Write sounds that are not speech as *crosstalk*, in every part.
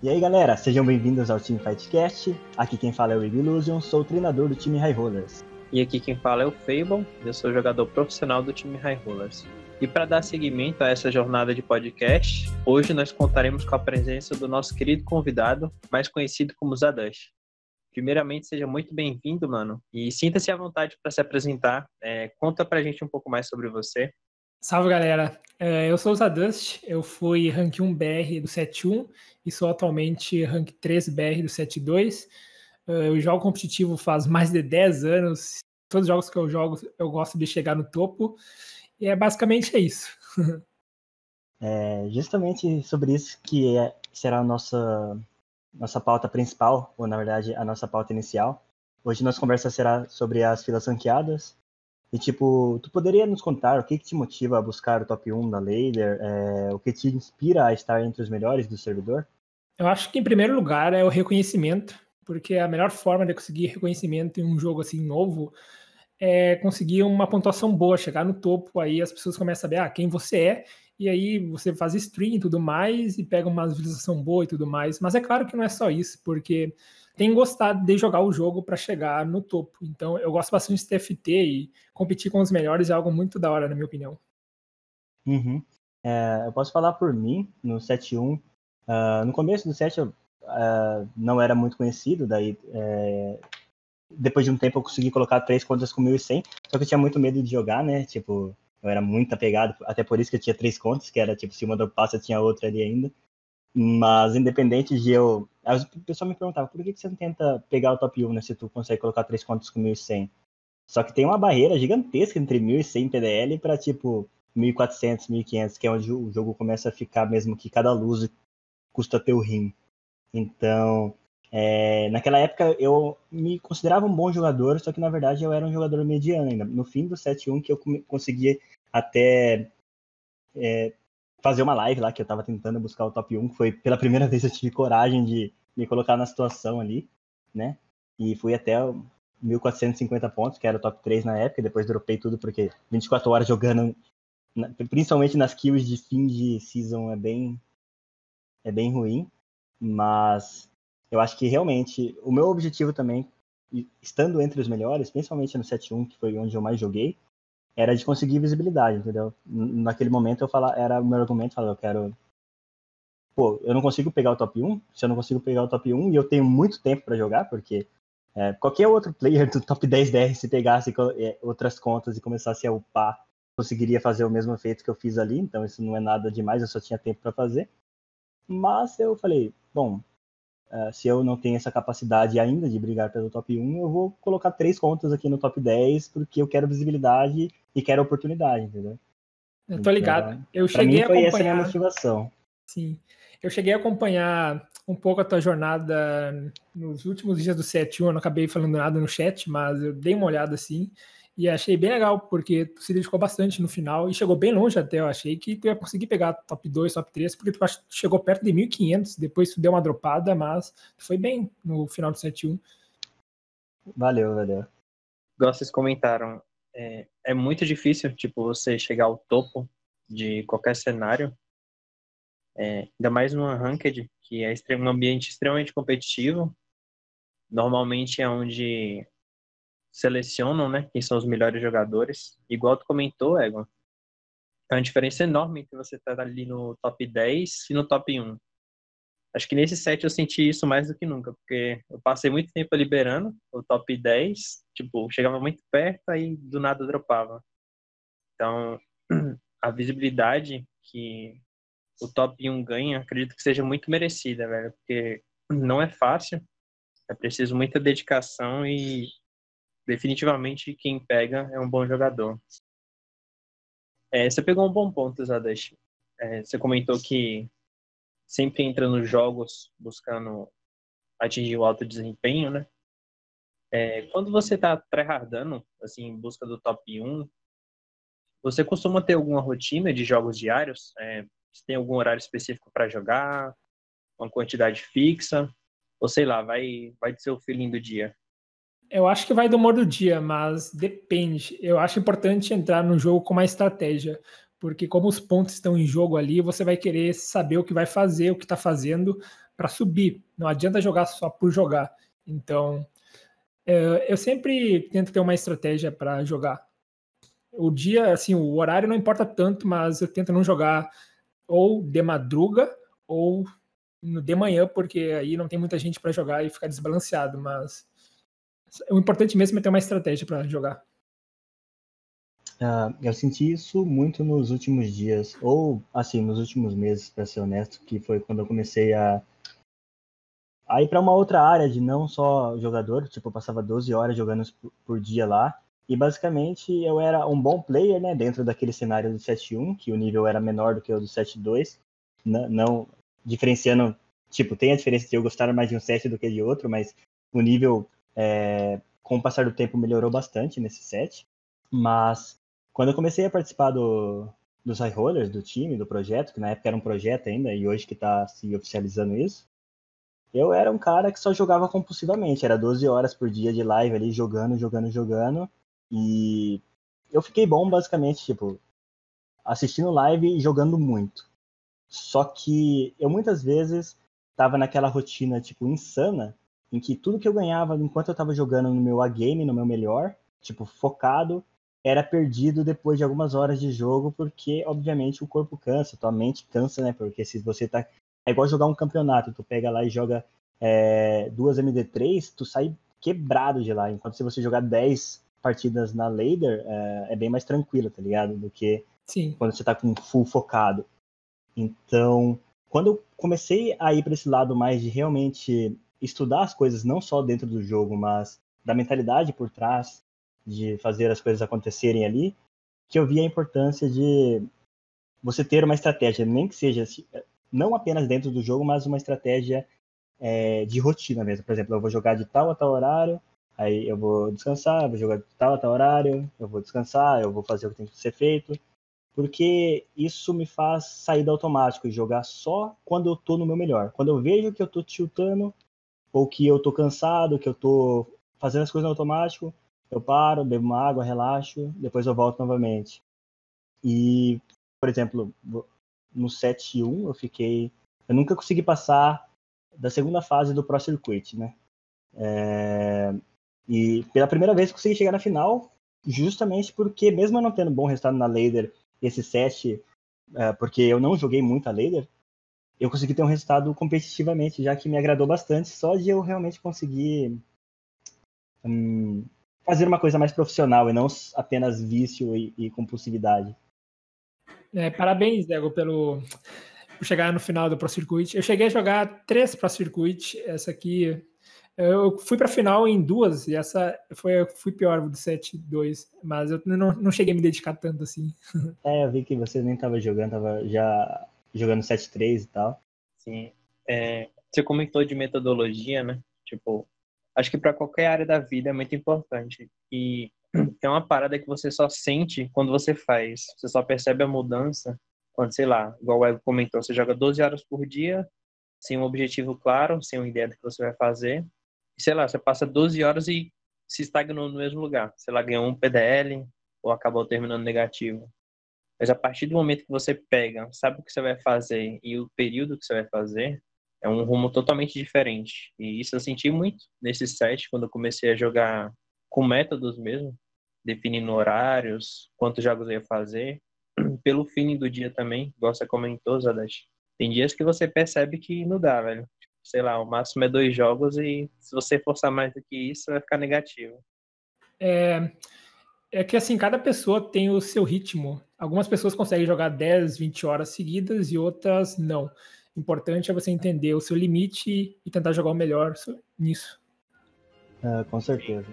E aí galera, sejam bem-vindos ao Team Fightcast. Aqui quem fala é o Illusion, sou o treinador do time High Rollers. E aqui quem fala é o Fable, eu sou jogador profissional do time High Rollers. E para dar seguimento a essa jornada de podcast, hoje nós contaremos com a presença do nosso querido convidado, mais conhecido como Zadash. Primeiramente, seja muito bem-vindo, mano, e sinta-se à vontade para se apresentar. É, conta pra gente um pouco mais sobre você. Salve galera, é, eu sou o Zadust, eu fui rank 1 BR do 7.1 e sou atualmente rank 3 BR do 7.2. É, eu jogo competitivo faz mais de 10 anos, todos os jogos que eu jogo eu gosto de chegar no topo e é basicamente é isso. *laughs* É justamente sobre isso que é, será a nossa, nossa pauta principal, ou na verdade a nossa pauta inicial. Hoje nossa conversa será sobre as filas ranqueadas, e, tipo, tu poderia nos contar o que, que te motiva a buscar o top 1 da Lader? É, o que te inspira a estar entre os melhores do servidor? Eu acho que, em primeiro lugar, é o reconhecimento, porque a melhor forma de conseguir reconhecimento em um jogo assim novo é conseguir uma pontuação boa, chegar no topo, aí as pessoas começam a saber ah, quem você é, e aí você faz stream e tudo mais, e pega uma visualização boa e tudo mais. Mas é claro que não é só isso, porque tem gostado de jogar o jogo para chegar no topo. Então eu gosto bastante de TFT e competir com os melhores é algo muito da hora, na minha opinião. Uhum. É, eu posso falar por mim, no 7.1. Uh, ah, no começo do 7 eu uh, não era muito conhecido, daí é, depois de um tempo eu consegui colocar três contas com 1100, só que eu tinha muito medo de jogar, né? Tipo, eu era muito apegado, até por isso que eu tinha três contas, que era tipo, se uma do passa tinha outra ali ainda. Mas independente de eu. O pessoal me perguntava, por que você não tenta pegar o top 1, né? Se tu consegue colocar três contas com 1100. Só que tem uma barreira gigantesca entre 1100 PDL para tipo 1400, 1500, que é onde o jogo começa a ficar mesmo que cada luz custa teu rim. Então, é, naquela época eu me considerava um bom jogador, só que na verdade eu era um jogador mediano ainda. No fim do 7-1 que eu conseguia até é, fazer uma live lá, que eu tava tentando buscar o top 1, foi pela primeira vez eu tive coragem de me colocar na situação ali, né? E fui até 1450 pontos, que era o top 3 na época, depois dropei tudo porque 24 horas jogando, principalmente nas kills de fim de season é bem é bem ruim, mas eu acho que realmente o meu objetivo também estando entre os melhores, principalmente no 7-1, que foi onde eu mais joguei, era de conseguir visibilidade, entendeu? Naquele momento eu falava, era o meu argumento, falava, eu quero pô, eu não consigo pegar o top 1, se eu não consigo pegar o top 1 e eu tenho muito tempo para jogar, porque é, qualquer outro player do top 10 DR, se pegasse é, outras contas e começasse a upar, conseguiria fazer o mesmo efeito que eu fiz ali, então isso não é nada demais, eu só tinha tempo para fazer. Mas eu falei, bom, Uh, se eu não tenho essa capacidade ainda de brigar pelo top 1, eu vou colocar três contas aqui no top 10, porque eu quero visibilidade e quero oportunidade, entendeu? Eu tô ligado. Então, eu cheguei a acompanhar. Essa minha motivação. Sim. Eu cheguei a acompanhar um pouco a tua jornada nos últimos dias do 7 eu não acabei falando nada no chat, mas eu dei uma olhada assim. E achei bem legal, porque tu se dedicou bastante no final e chegou bem longe até. Eu achei que tu ia conseguir pegar top 2, top 3, porque tu chegou perto de 1500, depois tu deu uma dropada, mas tu foi bem no final do 7-1. Valeu, valeu. Igual vocês comentaram, é, é muito difícil, tipo, você chegar ao topo de qualquer cenário, é, ainda mais numa ranked, que é um ambiente extremamente competitivo. Normalmente é onde selecionam, né, quem são os melhores jogadores. Igual tu comentou, Egon, é uma diferença enorme entre você estar tá ali no top 10 e no top 1. Acho que nesse set eu senti isso mais do que nunca, porque eu passei muito tempo liberando o top 10, tipo, chegava muito perto e do nada dropava. Então, *clears throat* a visibilidade que o top 1 ganha, acredito que seja muito merecida, velho, porque não é fácil, é preciso muita dedicação e definitivamente quem pega é um bom jogador. É, você pegou um bom ponto, Zadesh. É, você comentou que sempre entra nos jogos buscando atingir o alto desempenho, né? É, quando você está tryhardando, assim, em busca do top 1, você costuma ter alguma rotina de jogos diários? É, você tem algum horário específico para jogar? Uma quantidade fixa? Ou sei lá, vai, vai do seu feeling do dia? Eu acho que vai do humor do dia, mas depende. Eu acho importante entrar no jogo com uma estratégia, porque como os pontos estão em jogo ali, você vai querer saber o que vai fazer, o que está fazendo, para subir. Não adianta jogar só por jogar. Então, é, eu sempre tento ter uma estratégia para jogar. O dia, assim, o horário não importa tanto, mas eu tento não jogar ou de madruga ou de manhã, porque aí não tem muita gente para jogar e ficar desbalanceado. Mas o importante mesmo é ter uma estratégia para jogar. Uh, eu senti isso muito nos últimos dias, ou assim, nos últimos meses, para ser honesto, que foi quando eu comecei a, a ir para uma outra área de não só jogador, tipo, eu passava 12 horas jogando por dia lá, e basicamente eu era um bom player, né, dentro daquele cenário do 7-1, que o nível era menor do que o do 7-2, não, não diferenciando, tipo, tem a diferença de eu gostar mais de um set do que de outro, mas o nível, é, com o passar do tempo, melhorou bastante nesse set. Mas quando eu comecei a participar do, dos high rollers, do time, do projeto, que na época era um projeto ainda, e hoje que está se oficializando isso, eu era um cara que só jogava compulsivamente, era 12 horas por dia de live ali, jogando, jogando, jogando, e eu fiquei bom basicamente, tipo, assistindo live e jogando muito. Só que eu muitas vezes tava naquela rotina, tipo, insana, em que tudo que eu ganhava enquanto eu tava jogando no meu A-game, no meu melhor, tipo, focado, era perdido depois de algumas horas de jogo, porque, obviamente, o corpo cansa, tua mente cansa, né? Porque se você tá. É igual jogar um campeonato, tu pega lá e joga é, duas MD3, tu sai quebrado de lá. Enquanto se você jogar 10 partidas na Lader, é, é bem mais tranquilo, tá ligado? Do que Sim. quando você tá com full focado. Então, quando eu comecei a ir para esse lado mais de realmente estudar as coisas, não só dentro do jogo, mas da mentalidade por trás, de fazer as coisas acontecerem ali, que eu vi a importância de você ter uma estratégia, nem que seja não apenas dentro do jogo, mas uma estratégia é, de rotina mesmo. Por exemplo, eu vou jogar de tal a tal horário, aí eu vou descansar, eu vou jogar de tal a tal horário, eu vou descansar, eu vou fazer o que tem que ser feito, porque isso me faz sair do automático e jogar só quando eu tô no meu melhor. Quando eu vejo que eu tô tiltando, ou que eu tô cansado, que eu tô fazendo as coisas no automático, eu paro, bebo uma água, relaxo, depois eu volto novamente. E, por exemplo, no 7-1 eu fiquei. Eu nunca consegui passar da segunda fase do Pro Circuit, né? É, e pela primeira vez consegui chegar na final, justamente porque, mesmo eu não tendo bom resultado na Lader, esse set, é, porque eu não joguei muito a Lader, eu consegui ter um resultado competitivamente, já que me agradou bastante, só de eu realmente conseguir hum, fazer uma coisa mais profissional e não apenas vício e, e compulsividade. É, parabéns, Diego, pelo por chegar no final do Pro Circuit. Eu cheguei a jogar três Pro Circuit, essa aqui eu fui para final em duas, e essa foi fui pior do 7-2, mas eu não, não cheguei a me dedicar tanto assim. *laughs* É, eu vi que você nem estava jogando, tava já jogando 7-3 e tal. Sim. É, você comentou de metodologia, né? Tipo, acho que para qualquer área da vida é muito importante. E *clears throat* é uma parada que você só sente quando você faz. Você só percebe a mudança quando, sei lá, igual o Ego comentou, você joga 12 horas por dia, sem um objetivo claro, sem uma ideia do que você vai fazer. E, sei lá, você passa 12 horas e se estagnou no mesmo lugar. Sei lá, ganhou um PDL ou acabou terminando negativo. Mas a partir do momento que você pega, sabe o que você vai fazer e o período que você vai fazer, é um rumo totalmente diferente. E isso eu senti muito nesse set, quando eu comecei a jogar com métodos mesmo, definindo horários, quantos jogos eu ia fazer, *clears throat* pelo fim do dia também, igual você comentou, Zadesh. Tem dias que você percebe que não dá, velho. Sei lá, o máximo é dois jogos e se você forçar mais do que isso, vai ficar negativo. É, é que assim, cada pessoa tem o seu ritmo. Algumas pessoas conseguem jogar 10, 20 horas seguidas e outras não importante é você entender o seu limite e tentar jogar o melhor nisso. É, com certeza.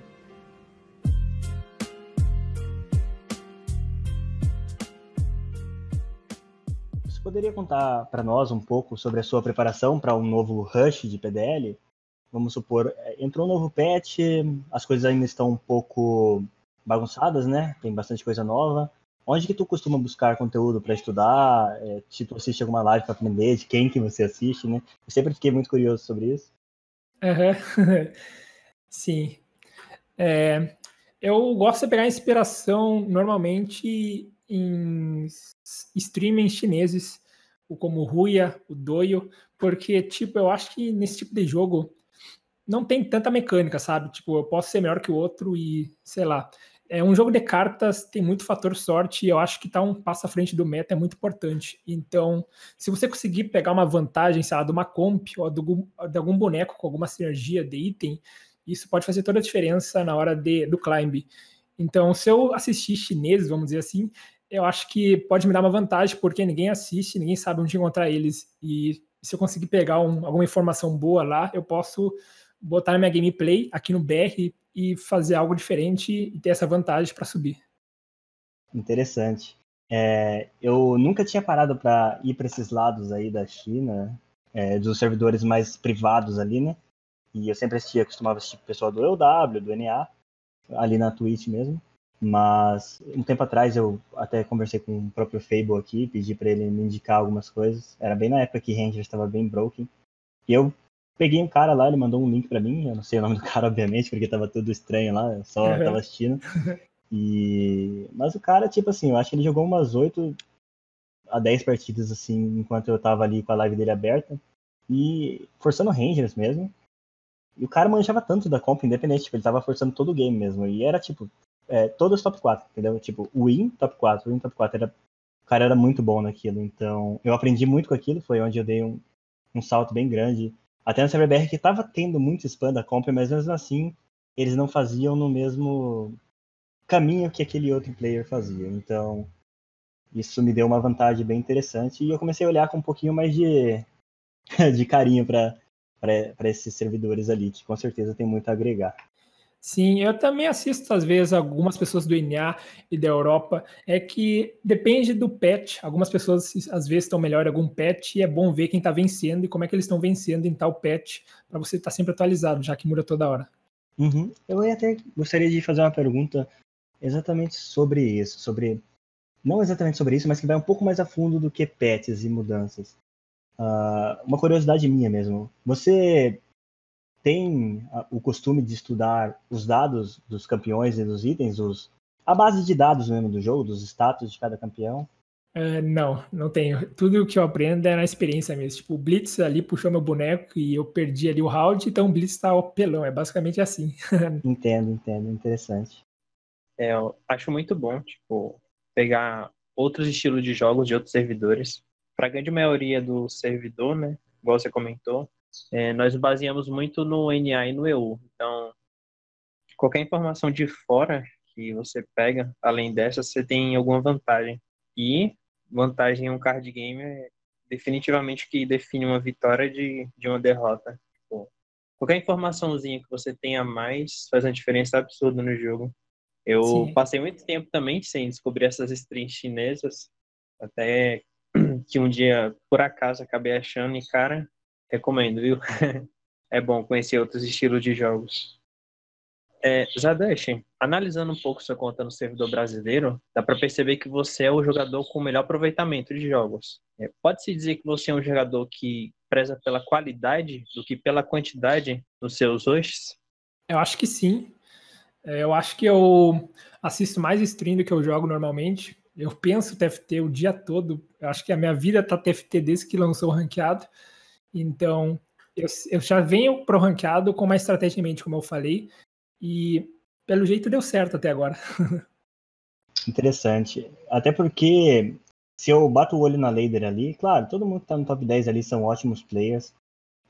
Você poderia contar para nós um pouco sobre a sua preparação para um novo rush de PDL? Vamos supor, é, entrou um novo patch, as coisas ainda estão um pouco bagunçadas, né? Tem bastante coisa nova onde que tu costuma buscar conteúdo para estudar? É, se tu assiste alguma live para aprender, de quem que você assiste, né? Eu sempre fiquei muito curioso sobre isso. Uhum. *laughs* Sim. É, eu gosto de pegar inspiração normalmente em streamings chineses, como o Ruia, o Doio, porque, tipo, eu acho que nesse tipo de jogo não tem tanta mecânica, sabe? Tipo, eu posso ser melhor que o outro e, sei lá. É um jogo de cartas, tem muito fator sorte e eu acho que tá um passo à frente do meta é muito importante. Então, se você conseguir pegar uma vantagem, sei lá, de uma comp ou de algum boneco com alguma sinergia de item, isso pode fazer toda a diferença na hora de, do climb. Então, se eu assistir chineses, vamos dizer assim, eu acho que pode me dar uma vantagem, porque ninguém assiste, ninguém sabe onde encontrar eles. E se eu conseguir pegar um, alguma informação boa lá, eu posso botar minha gameplay aqui no BR e fazer algo diferente e ter essa vantagem para subir. Interessante. É, eu nunca tinha parado para ir para esses lados aí da China, é, dos servidores mais privados ali, né? E eu sempre assistia, costumava assistir pessoal do EW, do NA, ali na Twitch mesmo. Mas um tempo atrás eu até conversei com o próprio Fable aqui, pedi para ele me indicar algumas coisas. Era bem na época que Ranger estava bem broken. E eu peguei um cara lá, ele mandou um link para mim, eu não sei o nome do cara, *laughs* obviamente, porque tava tudo estranho lá, eu só uhum. tava assistindo. *laughs* E... Mas o cara, tipo assim, eu acho que ele jogou umas 8 a 10 partidas, assim, enquanto eu tava ali com a live dele aberta. E forçando Rangers mesmo. E o cara manjava tanto da comp, independente, tipo, ele tava forçando todo o game mesmo. E era, tipo, é, todos top 4, entendeu? Tipo, win top 4, win top 4. Era... O cara era muito bom naquilo. Então, eu aprendi muito com aquilo, foi onde eu dei um, um salto bem grande até no CyberBR que estava tendo muito spam da compra, mas mesmo assim eles não faziam no mesmo caminho que aquele outro player fazia. Então isso me deu uma vantagem bem interessante e eu comecei a olhar com um pouquinho mais de, *laughs* de carinho para esses servidores ali, que com certeza tem muito a agregar. Sim, eu também assisto às vezes algumas pessoas do NA e da Europa. É que depende do patch. Algumas pessoas às vezes estão melhor em algum patch e é bom ver quem está vencendo e como é que eles estão vencendo em tal patch para você estar tá sempre atualizado, já que muda toda hora. Uhum. Eu até gostaria de fazer uma pergunta exatamente sobre isso, sobre não exatamente sobre isso, mas que vai um pouco mais a fundo do que patches e mudanças. Uh, uma curiosidade minha mesmo. Você tem o costume de estudar os dados dos campeões e dos itens, os, a base de dados mesmo do jogo, dos status de cada campeão? Uh, não, não tenho. Tudo o que eu aprendo é na experiência mesmo. Tipo, o Blitz ali puxou meu boneco e eu perdi ali o round, então o Blitz tá pelão. É basicamente assim. *laughs* entendo, entendo. Interessante. É, eu acho muito bom, tipo, pegar outros estilos de jogos de outros servidores. Para a grande maioria do servidor, né? Igual você comentou, é, nós baseamos muito no NA e no EU. Então, qualquer informação de fora que você pega, além dessa, você tem alguma vantagem. E vantagem em um card game é definitivamente que define uma vitória de, de uma derrota. Tipo, qualquer informaçãozinha que você tenha mais faz uma diferença absurda no jogo. Eu Sim. passei muito tempo também sem descobrir essas strings chinesas, até *clears throat* que um dia, por acaso, acabei achando e, cara, Recomendo, viu? *laughs* é bom conhecer outros estilos de jogos. É, Zadesh, analisando um pouco sua conta no servidor brasileiro, dá para perceber que você é o jogador com o melhor aproveitamento de jogos. É, Pode-se dizer que você é um jogador que preza pela qualidade do que pela quantidade nos seus hosts? Eu acho que sim. É, eu acho que eu assisto mais stream do que eu jogo normalmente. Eu penso TFT o dia todo. Eu acho que a minha vida tá TFT desde que lançou o ranqueado. Então, eu, eu já venho pro ranqueado com mais estrategicamente, como eu falei, e pelo jeito deu certo até agora. *laughs* Interessante. Até porque se eu bato o olho na Lader ali, claro, todo mundo que tá no top 10 ali são ótimos players.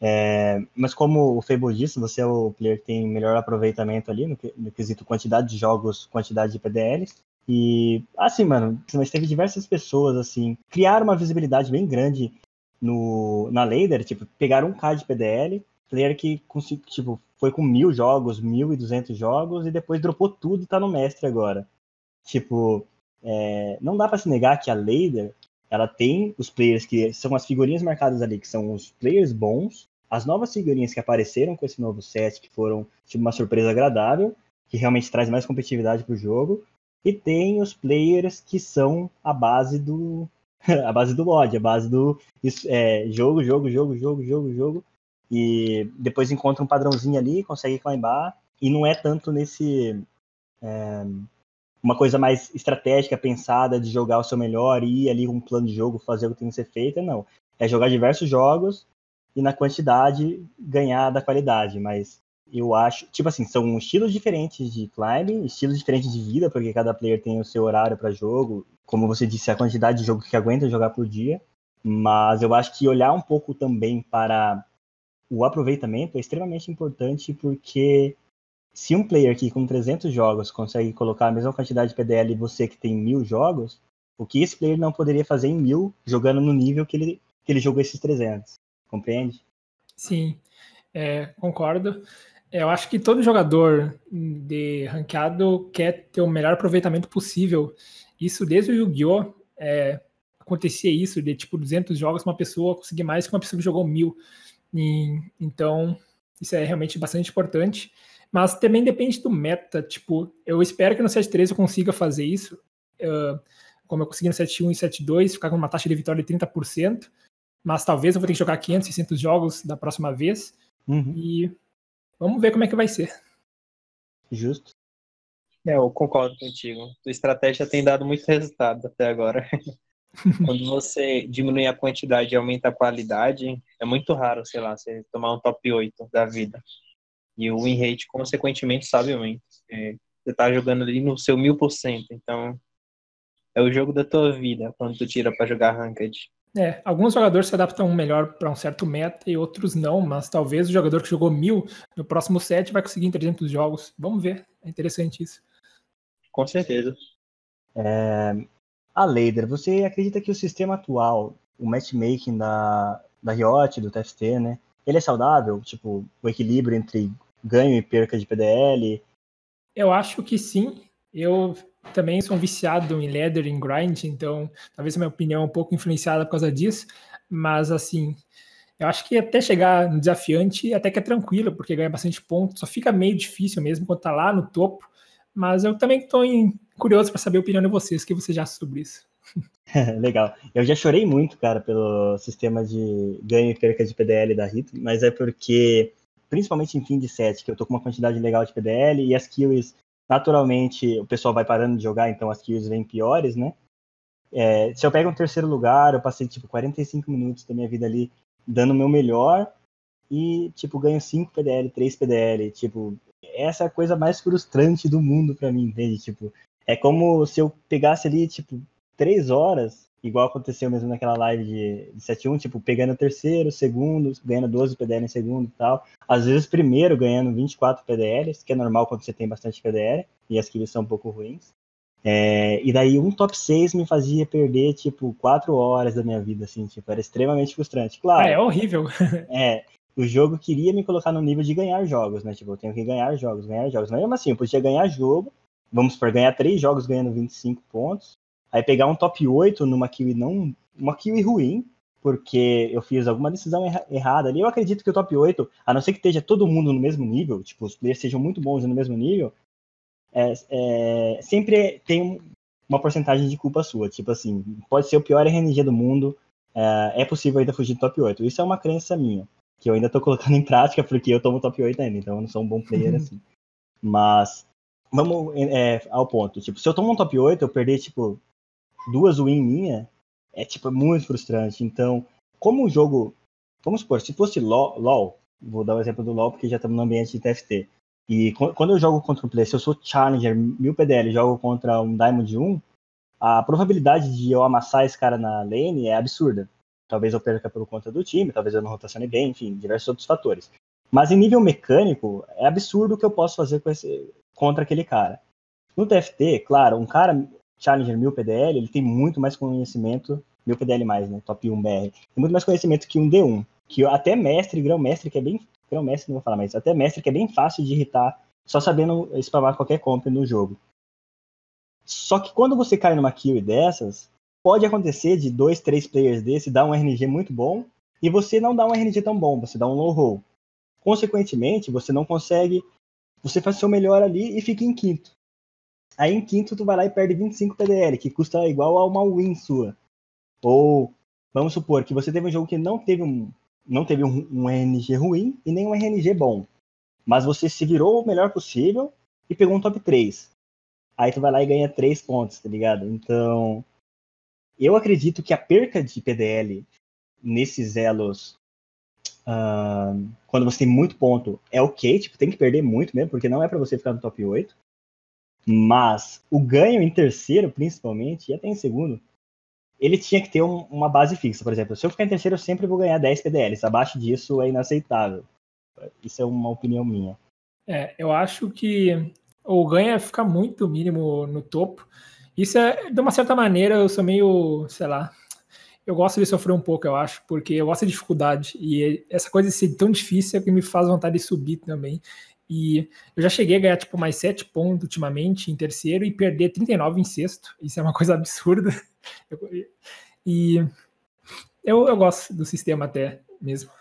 É, mas como o Fable disse, você é o player que tem melhor aproveitamento ali no, no quesito quantidade de jogos, quantidade de PDLs. E assim, mano, mas teve diversas pessoas assim, criaram uma visibilidade bem grande no, na Lader, tipo, pegaram um K de PDL, player que tipo, foi com mil jogos, mil e duzentos jogos, e depois dropou tudo e tá no mestre agora. Tipo, é, não dá para se negar que a Lader, ela tem os players que são as figurinhas marcadas ali, que são os players bons, as novas figurinhas que apareceram com esse novo set, que foram tipo, uma surpresa agradável, que realmente traz mais competitividade pro jogo, e tem os players que são a base do, *laughs* a base do mod, a base do é, jogo, jogo, jogo, jogo, jogo, jogo. E depois encontra um padrãozinho ali, consegue climbar. E não é tanto nesse. É, uma coisa mais estratégica, pensada, de jogar o seu melhor ir ali com um plano de jogo, fazer o que tem que ser feito, não. É jogar diversos jogos e na quantidade ganhar da qualidade, mas eu acho, tipo assim, são estilos diferentes de climbing, estilos diferentes de vida, porque cada player tem o seu horário para jogo, como você disse, a quantidade de jogo que aguenta jogar por dia, mas eu acho que olhar um pouco também para o aproveitamento é extremamente importante, porque se um player que com 300 jogos consegue colocar a mesma quantidade de PDL e você que tem mil jogos, o que esse player não poderia fazer em mil jogando no nível que ele, que ele jogou esses 300? Compreende? Sim, é, concordo. Eu acho que todo jogador de ranqueado quer ter o melhor aproveitamento possível. Isso desde o Yu-Gi-Oh! É, acontecia isso, de tipo 200 jogos, uma pessoa conseguir mais que uma pessoa que jogou mil. E, então, isso é realmente bastante importante. Mas também depende do meta. Tipo, eu espero que no 7.3 eu consiga fazer isso. Uh, como eu consegui no 7.1 e 7.2, ficar com uma taxa de vitória de 30%. Mas talvez eu vou ter que jogar 500, 600 jogos da próxima vez. Uhum. E vamos ver como é que vai ser. Justo. É, eu concordo contigo. A estratégia tem dado muito resultado até agora. *laughs* Quando você diminui a quantidade e aumenta a qualidade, é muito raro, sei lá, você tomar um top 8 da vida. E o win rate, consequentemente, sabe muito. É, você tá jogando ali no seu mil por cento. Então, é o jogo da tua vida quando tu tira para jogar ranked. É, alguns jogadores se adaptam melhor para um certo meta e outros não, mas talvez o jogador que jogou mil no próximo set vai conseguir em 300 jogos. Vamos ver, é interessante isso. Com certeza. É... A Leider, você acredita que o sistema atual, o matchmaking da, da Riot, do TFT, né, ele é saudável? Tipo, o equilíbrio entre ganho e perca de PDL? Eu acho que sim. Eu também sou um viciado em ladder, em grind, então talvez a minha opinião é um pouco influenciada por causa disso, mas assim, eu acho que até chegar no desafiante até que é tranquilo, porque ganha bastante ponto, só fica meio difícil mesmo quando tá lá no topo, mas eu também estou curioso para saber a opinião de vocês, o que você já acha sobre isso. *laughs* Legal. Eu já chorei muito, cara, pelo sistema de ganho e perca de PDL da Rito, mas é porque, principalmente em fim de set, que eu tô com uma quantidade legal de PDL e as kills, naturalmente, o pessoal vai parando de jogar, então as kills vêm piores, né? É, se eu pego um terceiro lugar, eu passei, tipo, 45 minutos da minha vida ali dando o meu melhor e, tipo, ganho 5 PDL, 3 PDL, tipo, essa é a coisa mais frustrante do mundo para mim, entende? Tipo, é como se eu pegasse ali, tipo, três horas, igual aconteceu mesmo naquela live de, de 7-1, tipo, pegando terceiro, segundo, ganhando 12 PDL em segundo e tal. Às vezes, primeiro ganhando 24 PDLs, que é normal quando você tem bastante PDL, e as kills são um pouco ruins. É, e daí um top 6 me fazia perder, tipo, quatro horas da minha vida, assim, tipo, era extremamente frustrante. Claro. Ah, é horrível. *laughs* é, o jogo queria me colocar no nível de ganhar jogos, né? Tipo, eu tenho que ganhar jogos, ganhar jogos. Mas mesmo assim, eu podia ganhar jogo, vamos supor, ganhar três jogos ganhando 25 pontos, Aí pegar um top 8 numa kiwi não. Uma kiwi ruim, porque eu fiz alguma decisão erra, errada ali. Eu acredito que o top 8, a não ser que esteja todo mundo no mesmo nível, tipo, os players sejam muito bons no mesmo nível, é, é, sempre tem uma porcentagem de culpa sua. Tipo assim, pode ser o pior RNG do mundo, é, é possível ainda fugir do top 8. Isso é uma crença minha, que eu ainda tô colocando em prática porque eu tomo top 8 ainda, então eu não sou um bom player uhum. assim. Mas, vamos é, ao ponto. Tipo, se eu tomo um top 8, eu perder, tipo, duas win minha, é tipo muito frustrante. Então, como o jogo, vamos supor, se fosse LoL, LOL vou dar o um exemplo do LoL porque já estamos no ambiente de TFT. E quando eu jogo contra um player, se eu sou Challenger, 1000 PDL, jogo contra um Diamond 1, a probabilidade de eu amassar esse cara na lane é absurda. Talvez eu perca por conta do time, talvez eu não rotacione bem, enfim, diversos outros fatores. Mas em nível mecânico, é absurdo o que eu posso fazer esse, contra aquele cara. No TFT, claro, um cara Challenger 1000 PDL, ele tem muito mais conhecimento, 1000 PDL mais, né, top 1 BR, tem muito mais conhecimento que um D1, que até mestre, grão-mestre, que é bem, grão-mestre não vou falar mais, até mestre que é bem fácil de irritar, só sabendo spamar qualquer comp no jogo. Só que quando você cai numa kill dessas, pode acontecer de dois, três players desse dar um RNG muito bom e você não dá um RNG tão bom, você dá um low roll. Consequentemente, você não consegue, você faz seu melhor ali e fica em quinto. Aí em quinto tu vai lá e perde 25 PDL, que custa igual a uma win sua. Ou vamos supor que você teve um jogo que não teve um não teve um, um RNG ruim e nem um RNG bom. Mas você se virou o melhor possível e pegou um top 3. aí tu vai lá e ganha 3 pontos, tá ligado? Então, eu acredito que a perca de PDL nesses elos, uh, quando você tem muito ponto, é ok, tipo, tem que perder muito mesmo, porque não é para você ficar no top 8. Mas o ganho em terceiro, principalmente, e até em segundo, ele tinha que ter um, uma base fixa. Por exemplo, se eu ficar em terceiro, eu sempre vou ganhar 10 PDLs. Abaixo disso é inaceitável. Isso é uma opinião minha. É, eu acho que o ganho é ficar muito mínimo no topo. Isso é, de uma certa maneira, eu sou meio, sei lá, eu gosto de sofrer um pouco, eu acho, porque eu gosto de dificuldade. E essa coisa de ser tão difícil é que me faz vontade de subir também. E eu já cheguei a ganhar tipo mais 7 pontos ultimamente em terceiro e perder 39 em sexto. Isso é uma coisa absurda. *laughs* e eu, eu gosto do sistema até mesmo.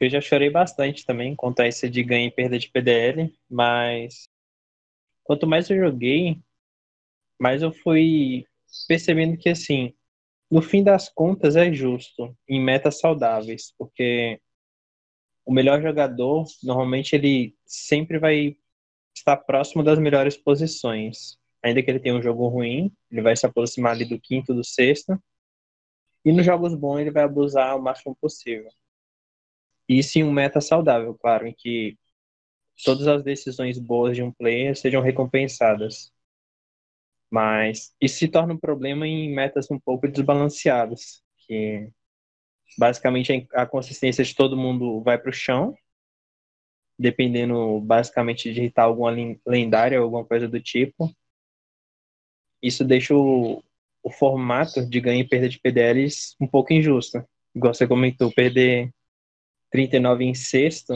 Eu já chorei bastante também contra esse de ganho e perda de PDL, mas quanto mais eu joguei, mais eu fui percebendo que assim, no fim das contas é justo em metas saudáveis, porque o melhor jogador, normalmente ele sempre vai estar próximo das melhores posições. Ainda que ele tenha um jogo ruim, ele vai se aproximar ali do quinto, do sexto. E nos jogos bons ele vai abusar o máximo possível. Isso em um meta saudável, claro, em que todas as decisões boas de um player sejam recompensadas. Mas isso se torna um problema em metas um pouco desbalanceadas, que basicamente a consistência de todo mundo vai para o chão, dependendo basicamente de irritar alguma lendária ou alguma coisa do tipo. Isso deixa o, o formato de ganho e perda de PDLs um pouco injusto. Igual você comentou, perder 39 em sexto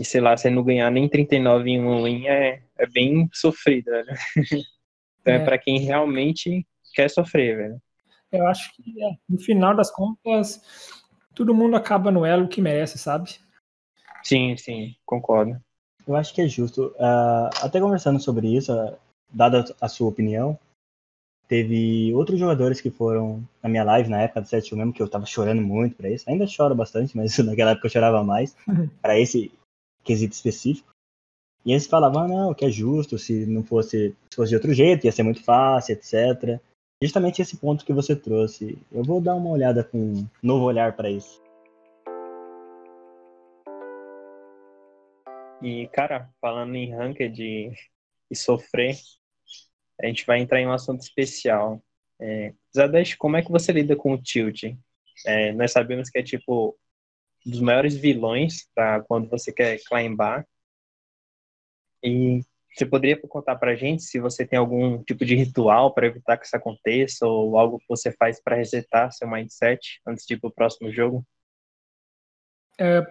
e sei lá, você não ganhar nem 39 em um win é, é bem sofrido, velho. *laughs* então é, é para quem realmente quer sofrer, velho. Eu acho que é, no final das contas, todo mundo acaba no elo que merece, sabe? Sim, sim, concordo. Eu acho que é justo. Uh, até conversando sobre isso, uh, dada a sua opinião, teve outros jogadores que foram na minha live na época do 7 mesmo, que eu tava chorando muito pra isso. Ainda choro bastante, mas *laughs* naquela época eu chorava mais *laughs* para esse quesito específico. E eles falavam, ah, não, que é justo, se não fosse, se fosse de outro jeito, ia ser muito fácil, etc justamente esse ponto que você trouxe. Eu vou dar uma olhada com um novo olhar para isso. E, cara, falando em ranked e, e sofrer, a gente vai entrar em um assunto especial. É, Zadesh, como é que você lida com o tilt? É, nós sabemos que é tipo um dos maiores vilões para quando você quer climbar. E você poderia contar para a gente se você tem algum tipo de ritual para evitar que isso aconteça ou algo que você faz para resetar seu mindset antes de ir para o próximo jogo? É,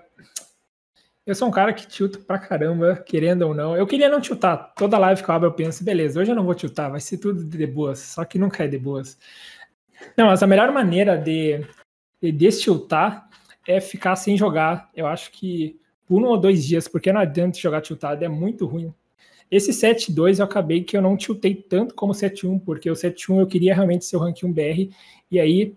eu sou um cara que tilta pra caramba, querendo ou não. Eu queria não tiltar. Toda live que eu abro eu penso, beleza, hoje eu não vou tiltar, vai ser tudo de boas, só que nunca é de boas. Não, mas a melhor maneira de, de destiltar é ficar sem jogar. Eu acho que por um ou dois dias, porque não adianta jogar tiltado, é muito ruim. Esse 7-2 eu acabei que eu não tiltei tanto como o 7-1, porque o 7-1 eu queria realmente ser o rank 1 BR, e aí,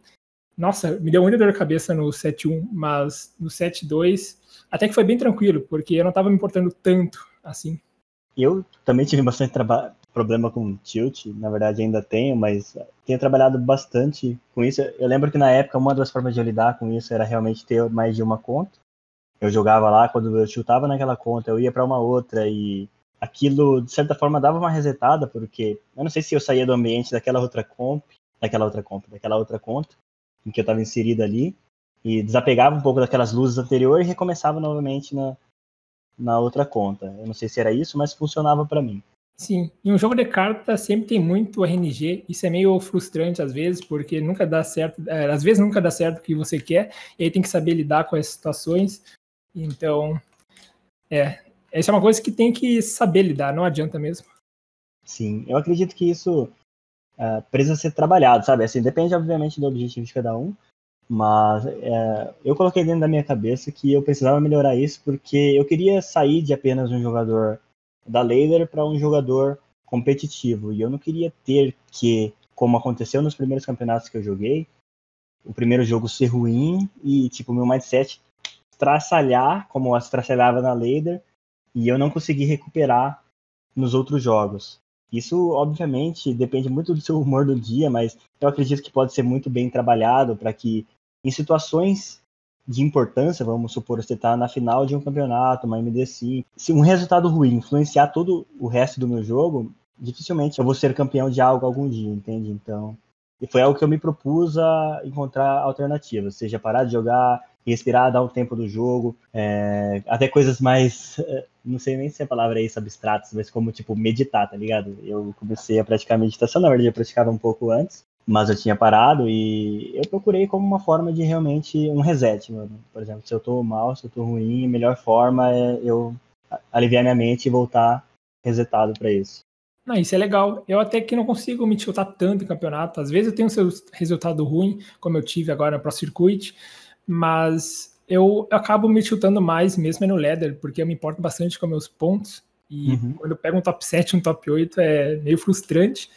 nossa, me deu muita dor de cabeça no 7-1, mas no 7-2 até que foi bem tranquilo, porque eu não estava me importando tanto assim. Eu também tive bastante problema com tilt, na verdade ainda tenho, mas tenho trabalhado bastante com isso. Eu lembro que na época uma das formas de lidar com isso era realmente ter mais de uma conta. Eu jogava lá, quando eu chutava naquela conta, eu ia para uma outra e aquilo, de certa forma, dava uma resetada, porque eu não sei se eu saía do ambiente daquela outra comp, daquela outra comp, daquela outra conta, em que eu estava inserido ali, e desapegava um pouco daquelas luzes anteriores e recomeçava novamente na, na outra conta. Eu não sei se era isso, mas funcionava para mim. Sim, em um jogo de carta sempre tem muito RNG, isso é meio frustrante às vezes, porque nunca dá certo, é, às vezes nunca dá certo o que você quer, e aí tem que saber lidar com as situações. Então, é, essa é uma coisa que tem que saber lidar, não adianta mesmo. Sim, eu acredito que isso uh, precisa ser trabalhado, sabe? Assim, depende, obviamente, do objetivo de cada um, mas uh, eu coloquei dentro da minha cabeça que eu precisava melhorar isso porque eu queria sair de apenas um jogador da lader para um jogador competitivo e eu não queria ter que, como aconteceu nos primeiros campeonatos que eu joguei, o primeiro jogo ser ruim e tipo meu mindset traçalhar como eu traçalhava na lader e eu não consegui recuperar nos outros jogos. Isso, obviamente, depende muito do seu humor do dia, mas eu acredito que pode ser muito bem trabalhado para que, em situações de importância, vamos supor, você está na final de um campeonato, uma MD5, se um resultado ruim influenciar todo o resto do meu jogo, dificilmente eu vou ser campeão de algo algum dia, entende? Então, e foi algo que eu me propus a encontrar alternativas, seja parar de jogar, respirar, dar um tempo do jogo, é, até coisas mais, é, não sei nem se a palavra é isso, abstratas, mas como, tipo, meditar, tá ligado? Eu comecei a praticar meditação, na verdade eu praticava um pouco antes, mas eu tinha parado e eu procurei como uma forma de realmente um reset, mano. Por exemplo, se eu tô mal, se eu tô ruim, a melhor forma é eu aliviar minha mente e voltar resetado para isso. Não, isso é legal. Eu até que não consigo me tiltar tanto em campeonato. Às vezes eu tenho um resultado ruim, como eu tive agora Pro Circuit, mas eu acabo me tiltando mais mesmo no leather, porque eu me importo bastante com meus pontos. E uhum. quando eu pego um top 7, um top 8, é meio frustrante.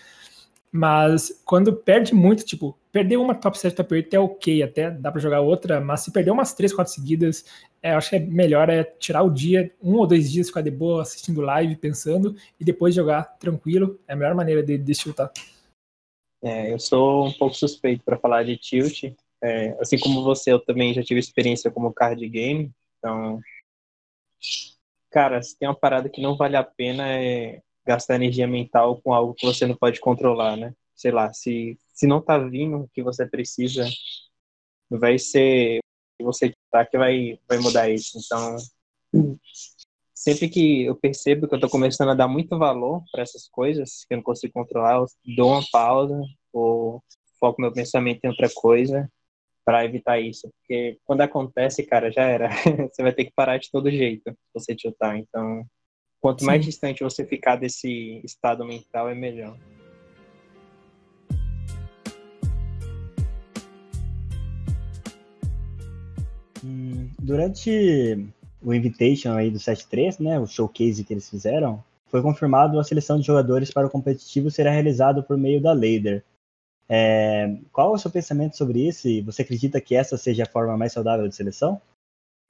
Mas quando perde muito, tipo, perder uma top 7, top 8 é ok, até dá para jogar outra, mas se perder umas 3, 4 seguidas, é, eu acho que é melhor é tirar o dia, um ou dois dias, ficar de boa assistindo live, pensando, e depois jogar tranquilo. É a melhor maneira de, de tiltar. É, eu sou um pouco suspeito para falar de tilt. É, assim como você, eu também já tive experiência como card game, então. Cara, se tem uma parada que não vale a pena é gastar energia mental com algo que você não pode controlar, né? Sei lá, se, se não tá vindo o que você precisa, vai ser você que tá que vai, vai mudar isso. Então, sempre que eu percebo que eu tô começando a dar muito valor para essas coisas que eu não consigo controlar, eu dou uma pausa ou foco meu pensamento em outra coisa para evitar isso. Porque quando acontece, cara, já era. *laughs* você vai ter que parar de todo jeito se você tiltar. Então, Quanto mais Sim. distante você ficar desse estado mental, é melhor. Hum, durante o Invitation aí do 7-3, né, o showcase que eles fizeram, foi confirmado a seleção de jogadores para o competitivo será realizado por meio da Lader. É, qual é o seu pensamento sobre isso? E você acredita que essa seja a forma mais saudável de seleção?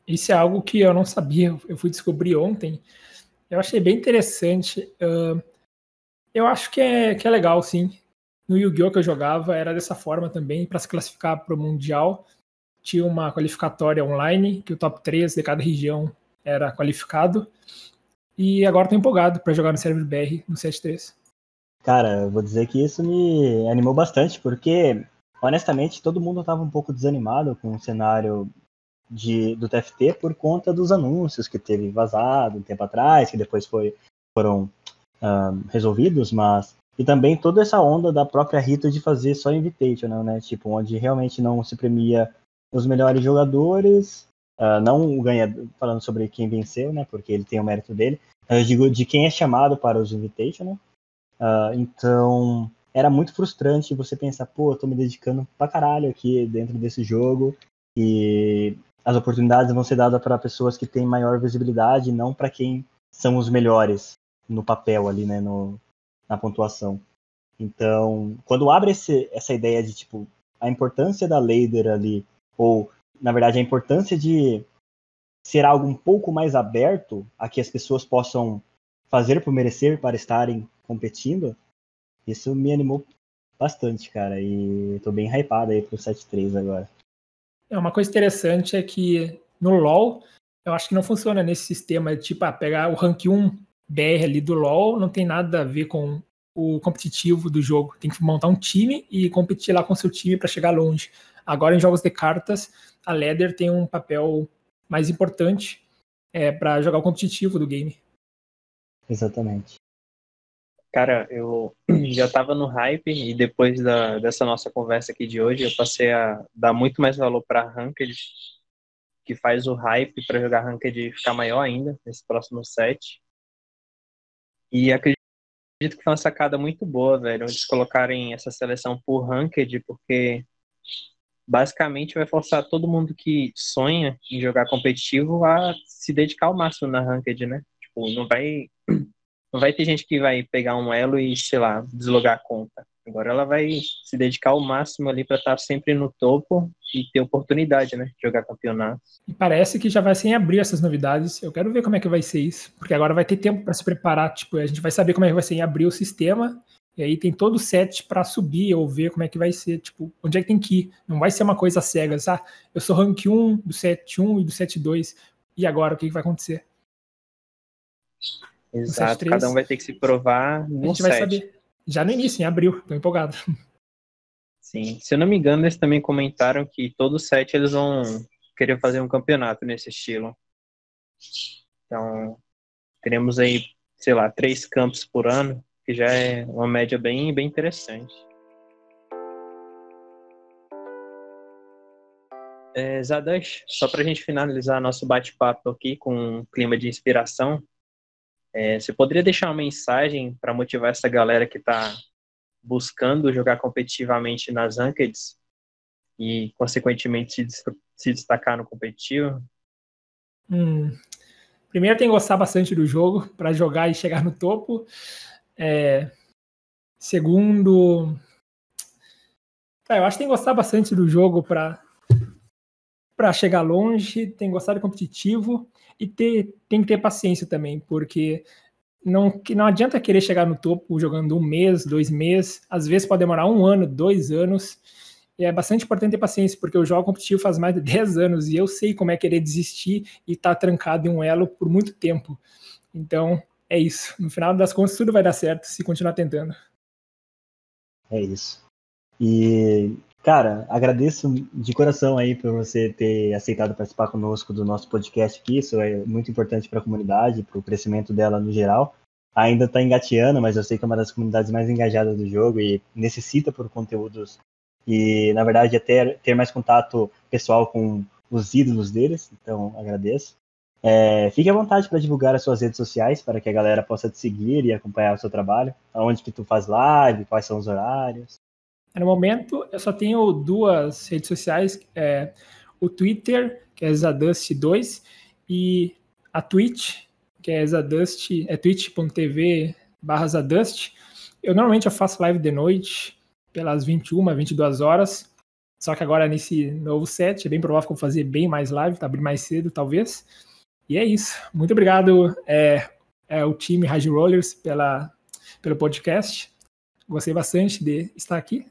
Isso é algo que eu não sabia, eu fui descobrir ontem. Eu achei bem interessante. Uh, eu acho que é, que é legal, sim. No Yu-Gi-Oh! que eu jogava era dessa forma também, para se classificar para o Mundial. Tinha uma qualificatória online, que o top 3 de cada região era qualificado. E agora estou empolgado para jogar no server BR no 7.3. Cara, vou dizer que isso me animou bastante, porque honestamente todo mundo estava um pouco desanimado com o cenário de, do TFT por conta dos anúncios que teve vazado um tempo atrás, que depois foi, foram um, resolvidos, mas e também toda essa onda da própria Rita de fazer só Invitational, né? Tipo, onde realmente não se premia os melhores jogadores, uh, não ganha falando sobre quem venceu, né? Porque ele tem o mérito dele. Eu digo de quem é chamado para os Invitational. Uh, então, era muito frustrante você pensar, pô, eu tô me dedicando pra caralho aqui dentro desse jogo e as oportunidades vão ser dadas para pessoas que têm maior visibilidade, não para quem são os melhores no papel ali, né, no, na pontuação. Então, quando abre esse, essa ideia de tipo a importância da Lader ali, ou na verdade a importância de ser algo um pouco mais aberto a que as pessoas possam fazer por merecer para estarem competindo, isso me animou bastante, cara. E tô bem hypado aí pro 7-3 agora. É uma coisa interessante é que no LoL, eu acho que não funciona nesse sistema de tipo, ah, pegar o rank 1 BR ali do LoL, não tem nada a ver com o competitivo do jogo. Tem que montar um time e competir lá com seu time para chegar longe. Agora, em jogos de cartas, a Ladder tem um papel mais importante é, para jogar o competitivo do game. Exatamente. Cara, eu *clears throat* já estava no hype e depois da, dessa nossa conversa aqui de hoje, eu passei a dar muito mais valor para Ranked, que faz o hype para jogar Ranked ficar maior ainda nesse próximo set. E acredito que foi uma sacada muito boa, velho, eles colocarem essa seleção por Ranked, porque basicamente vai forçar todo mundo que sonha em jogar competitivo a se dedicar ao máximo na Ranked, né? Tipo, não vai não vai ter gente que vai pegar um elo e, sei lá, deslogar a conta. Agora ela vai se dedicar ao máximo ali para estar sempre no topo e ter oportunidade, né? De jogar campeonato. E parece que já vai sem abrir essas novidades. Eu quero ver como é que vai ser isso, porque agora vai ter tempo para se preparar. Tipo, a gente vai saber como é que vai ser em abrir o sistema. E aí tem todo o set para subir ou ver como é que vai ser, tipo, onde é que tem que ir. Não vai ser uma coisa cega, ah, eu sou rank 1 do set 1 e do set 2. E agora o que, que vai acontecer? Exato, cada um vai ter que se provar no a gente set. vai saber já no início, em abril. Tô empolgado. Sim, se eu não me engano, eles também comentaram que todo set eles vão querer fazer um campeonato nesse estilo. Então, teremos aí, sei lá, três campos por ano, que já é uma média bem, bem interessante. É, só para a gente finalizar nosso bate-papo aqui com um clima de inspiração, é, você poderia deixar uma mensagem para motivar essa galera que está buscando jogar competitivamente nas rankeds e, consequentemente, se, destacar no competitivo? Hum. Primeiro, tem que gostar bastante do jogo para jogar e chegar no topo. É... Segundo, é, eu acho que tem que gostar bastante do jogo para para chegar longe, tem que gostar de competitivo e ter, tem que ter paciência também, porque não, que não adianta querer chegar no topo jogando um mês, dois meses, às vezes pode demorar um ano, dois anos. E é bastante importante ter paciência, porque eu jogo competitivo faz mais de 10 anos e eu sei como é querer desistir e estar tá trancado em um elo por muito tempo. Então, é isso. No final das contas, tudo vai dar certo se continuar tentando. É isso. E Cara, agradeço de coração aí por você ter aceitado participar conosco do nosso podcast aqui. Isso é muito importante para a comunidade, para o crescimento dela no geral. Ainda está engateando, mas eu sei que é uma das comunidades mais engajadas do jogo e necessita por conteúdos e, na verdade, até ter mais contato pessoal com os ídolos deles. Então, agradeço. É, fique à vontade para divulgar as suas redes sociais para que a galera possa te seguir e acompanhar o seu trabalho. Aonde que tu faz live, quais são os horários. No momento, eu só tenho duas redes sociais, é, o Twitter, que é Zadust2, e a Twitch, que é Zadust, é twitch.tv barra Zadust. Eu normalmente eu faço live de noite, pelas 21, 22 horas, só que agora nesse novo set, é bem provável que eu vou fazer bem mais live, tá abrir mais cedo, talvez. E é isso. Muito obrigado, é, é o time Rage Rollers, pela, pelo podcast. Gostei bastante de estar aqui.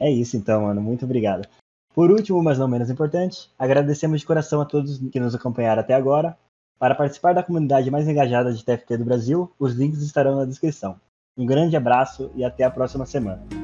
É isso então, mano. Muito obrigado. Por último, mas não menos importante, agradecemos de coração a todos que nos acompanharam até agora. Para participar da comunidade mais engajada de TFT do Brasil, os links estarão na descrição. Um grande abraço e até a próxima semana.